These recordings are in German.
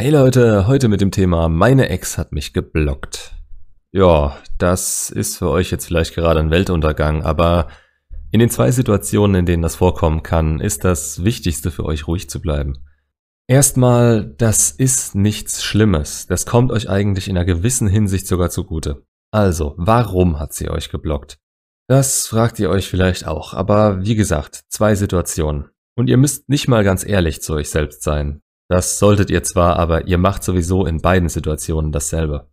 Hey Leute, heute mit dem Thema Meine Ex hat mich geblockt. Ja, das ist für euch jetzt vielleicht gerade ein Weltuntergang, aber in den zwei Situationen, in denen das vorkommen kann, ist das Wichtigste für euch ruhig zu bleiben. Erstmal, das ist nichts Schlimmes. Das kommt euch eigentlich in einer gewissen Hinsicht sogar zugute. Also, warum hat sie euch geblockt? Das fragt ihr euch vielleicht auch, aber wie gesagt, zwei Situationen. Und ihr müsst nicht mal ganz ehrlich zu euch selbst sein. Das solltet ihr zwar, aber ihr macht sowieso in beiden Situationen dasselbe.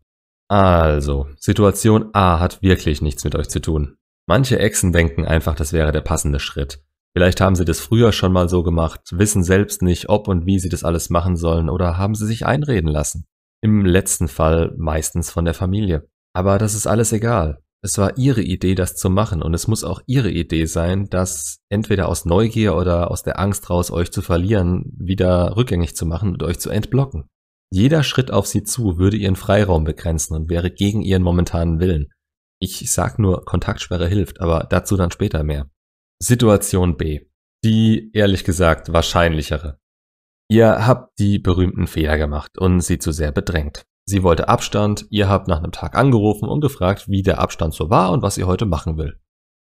Also, Situation A hat wirklich nichts mit euch zu tun. Manche Exen denken einfach, das wäre der passende Schritt. Vielleicht haben sie das früher schon mal so gemacht, wissen selbst nicht, ob und wie sie das alles machen sollen oder haben sie sich einreden lassen. Im letzten Fall meistens von der Familie. Aber das ist alles egal. Es war ihre Idee, das zu machen und es muss auch ihre Idee sein, das entweder aus Neugier oder aus der Angst raus, euch zu verlieren, wieder rückgängig zu machen und euch zu entblocken. Jeder Schritt auf sie zu würde ihren Freiraum begrenzen und wäre gegen ihren momentanen Willen. Ich sag nur, Kontaktsperre hilft, aber dazu dann später mehr. Situation B. Die ehrlich gesagt wahrscheinlichere. Ihr habt die berühmten Fehler gemacht und sie zu sehr bedrängt. Sie wollte Abstand, ihr habt nach einem Tag angerufen und gefragt, wie der Abstand so war und was ihr heute machen will.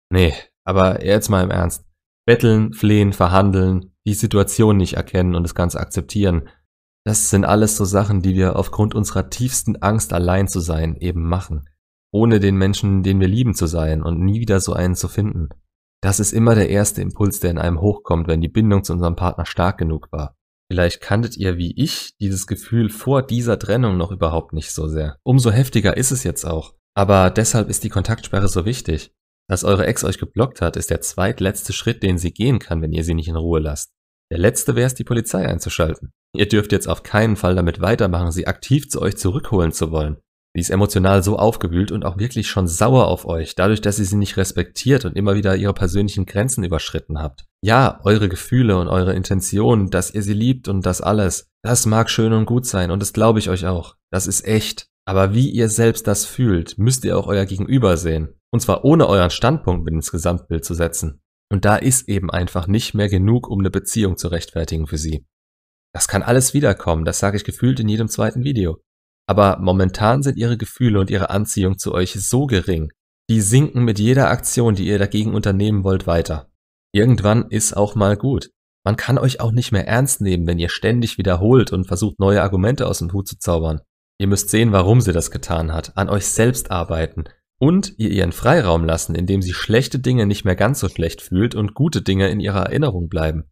Nee, aber jetzt mal im Ernst. Betteln, flehen, verhandeln, die Situation nicht erkennen und das Ganze akzeptieren, das sind alles so Sachen, die wir aufgrund unserer tiefsten Angst, allein zu sein, eben machen. Ohne den Menschen, den wir lieben zu sein und nie wieder so einen zu finden. Das ist immer der erste Impuls, der in einem hochkommt, wenn die Bindung zu unserem Partner stark genug war. Vielleicht kanntet ihr wie ich dieses Gefühl vor dieser Trennung noch überhaupt nicht so sehr. Umso heftiger ist es jetzt auch. Aber deshalb ist die Kontaktsperre so wichtig. Dass eure Ex euch geblockt hat, ist der zweitletzte Schritt, den sie gehen kann, wenn ihr sie nicht in Ruhe lasst. Der letzte wäre es, die Polizei einzuschalten. Ihr dürft jetzt auf keinen Fall damit weitermachen, sie aktiv zu euch zurückholen zu wollen. Sie ist emotional so aufgewühlt und auch wirklich schon sauer auf euch, dadurch, dass ihr sie nicht respektiert und immer wieder ihre persönlichen Grenzen überschritten habt. Ja, eure Gefühle und eure Intention, dass ihr sie liebt und das alles, das mag schön und gut sein und das glaube ich euch auch. Das ist echt. Aber wie ihr selbst das fühlt, müsst ihr auch euer Gegenüber sehen. Und zwar ohne euren Standpunkt mit ins Gesamtbild zu setzen. Und da ist eben einfach nicht mehr genug, um eine Beziehung zu rechtfertigen für sie. Das kann alles wiederkommen, das sage ich gefühlt in jedem zweiten Video. Aber momentan sind ihre Gefühle und ihre Anziehung zu euch so gering, die sinken mit jeder Aktion, die ihr dagegen unternehmen wollt, weiter. Irgendwann ist auch mal gut. Man kann euch auch nicht mehr ernst nehmen, wenn ihr ständig wiederholt und versucht, neue Argumente aus dem Hut zu zaubern. Ihr müsst sehen, warum sie das getan hat, an euch selbst arbeiten und ihr ihren Freiraum lassen, indem sie schlechte Dinge nicht mehr ganz so schlecht fühlt und gute Dinge in ihrer Erinnerung bleiben.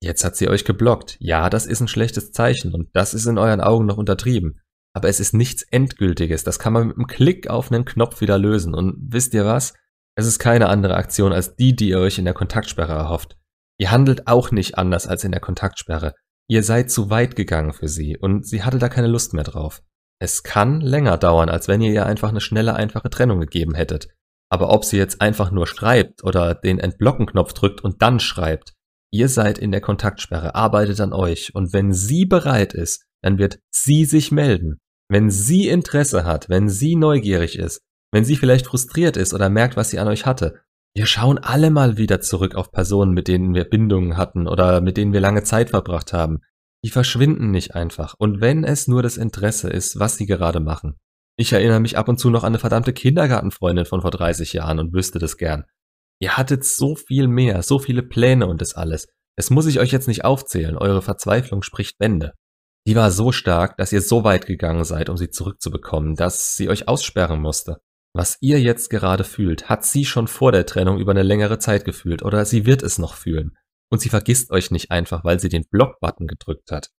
Jetzt hat sie euch geblockt. Ja, das ist ein schlechtes Zeichen und das ist in euren Augen noch untertrieben aber es ist nichts Endgültiges. Das kann man mit einem Klick auf einen Knopf wieder lösen. Und wisst ihr was? Es ist keine andere Aktion als die, die ihr euch in der Kontaktsperre erhofft. Ihr handelt auch nicht anders als in der Kontaktsperre. Ihr seid zu weit gegangen für sie und sie hatte da keine Lust mehr drauf. Es kann länger dauern, als wenn ihr ihr einfach eine schnelle, einfache Trennung gegeben hättet. Aber ob sie jetzt einfach nur schreibt oder den Entblocken-Knopf drückt und dann schreibt, ihr seid in der Kontaktsperre, arbeitet an euch und wenn sie bereit ist, dann wird sie sich melden. Wenn sie Interesse hat, wenn sie neugierig ist, wenn sie vielleicht frustriert ist oder merkt, was sie an euch hatte, wir schauen alle mal wieder zurück auf Personen, mit denen wir Bindungen hatten oder mit denen wir lange Zeit verbracht haben. Die verschwinden nicht einfach. Und wenn es nur das Interesse ist, was sie gerade machen. Ich erinnere mich ab und zu noch an eine verdammte Kindergartenfreundin von vor 30 Jahren und wüsste das gern. Ihr hattet so viel mehr, so viele Pläne und das alles. Es muss ich euch jetzt nicht aufzählen, eure Verzweiflung spricht Bände. Die war so stark, dass ihr so weit gegangen seid, um sie zurückzubekommen, dass sie euch aussperren musste. Was ihr jetzt gerade fühlt, hat sie schon vor der Trennung über eine längere Zeit gefühlt oder sie wird es noch fühlen. Und sie vergisst euch nicht einfach, weil sie den Block-Button gedrückt hat.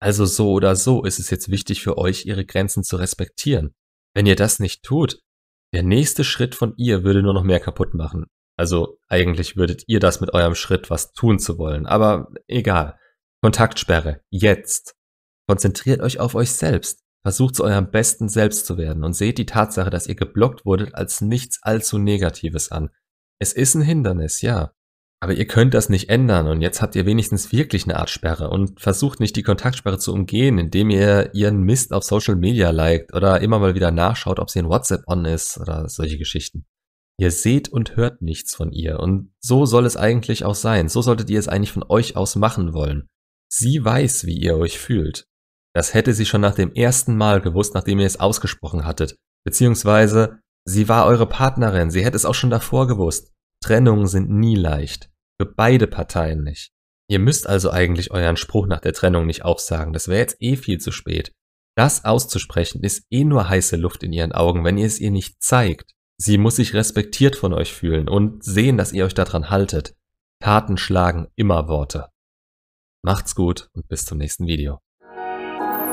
Also so oder so ist es jetzt wichtig für euch, ihre Grenzen zu respektieren. Wenn ihr das nicht tut, der nächste Schritt von ihr würde nur noch mehr kaputt machen. Also eigentlich würdet ihr das mit eurem Schritt was tun zu wollen, aber egal. Kontaktsperre, jetzt. Konzentriert euch auf euch selbst. Versucht zu eurem besten Selbst zu werden und seht die Tatsache, dass ihr geblockt wurdet, als nichts allzu Negatives an. Es ist ein Hindernis, ja. Aber ihr könnt das nicht ändern und jetzt habt ihr wenigstens wirklich eine Art Sperre und versucht nicht die Kontaktsperre zu umgehen, indem ihr ihren Mist auf Social Media liked oder immer mal wieder nachschaut, ob sie in WhatsApp on ist oder solche Geschichten. Ihr seht und hört nichts von ihr und so soll es eigentlich auch sein. So solltet ihr es eigentlich von euch aus machen wollen. Sie weiß, wie ihr euch fühlt Das hätte sie schon nach dem ersten Mal gewusst, nachdem ihr es ausgesprochen hattet. Beziehungsweise, sie war eure Partnerin, sie hätte es auch schon davor gewusst. Trennungen sind nie leicht. Für beide Parteien nicht. Ihr müsst also eigentlich euren Spruch nach der Trennung nicht auch sagen, das wäre jetzt eh viel zu spät. Das auszusprechen ist eh nur heiße Luft in ihren Augen, wenn ihr es ihr nicht zeigt. Sie muss sich respektiert von euch fühlen und sehen, dass ihr euch daran haltet. Taten schlagen immer Worte. Macht's gut und bis zum nächsten Video.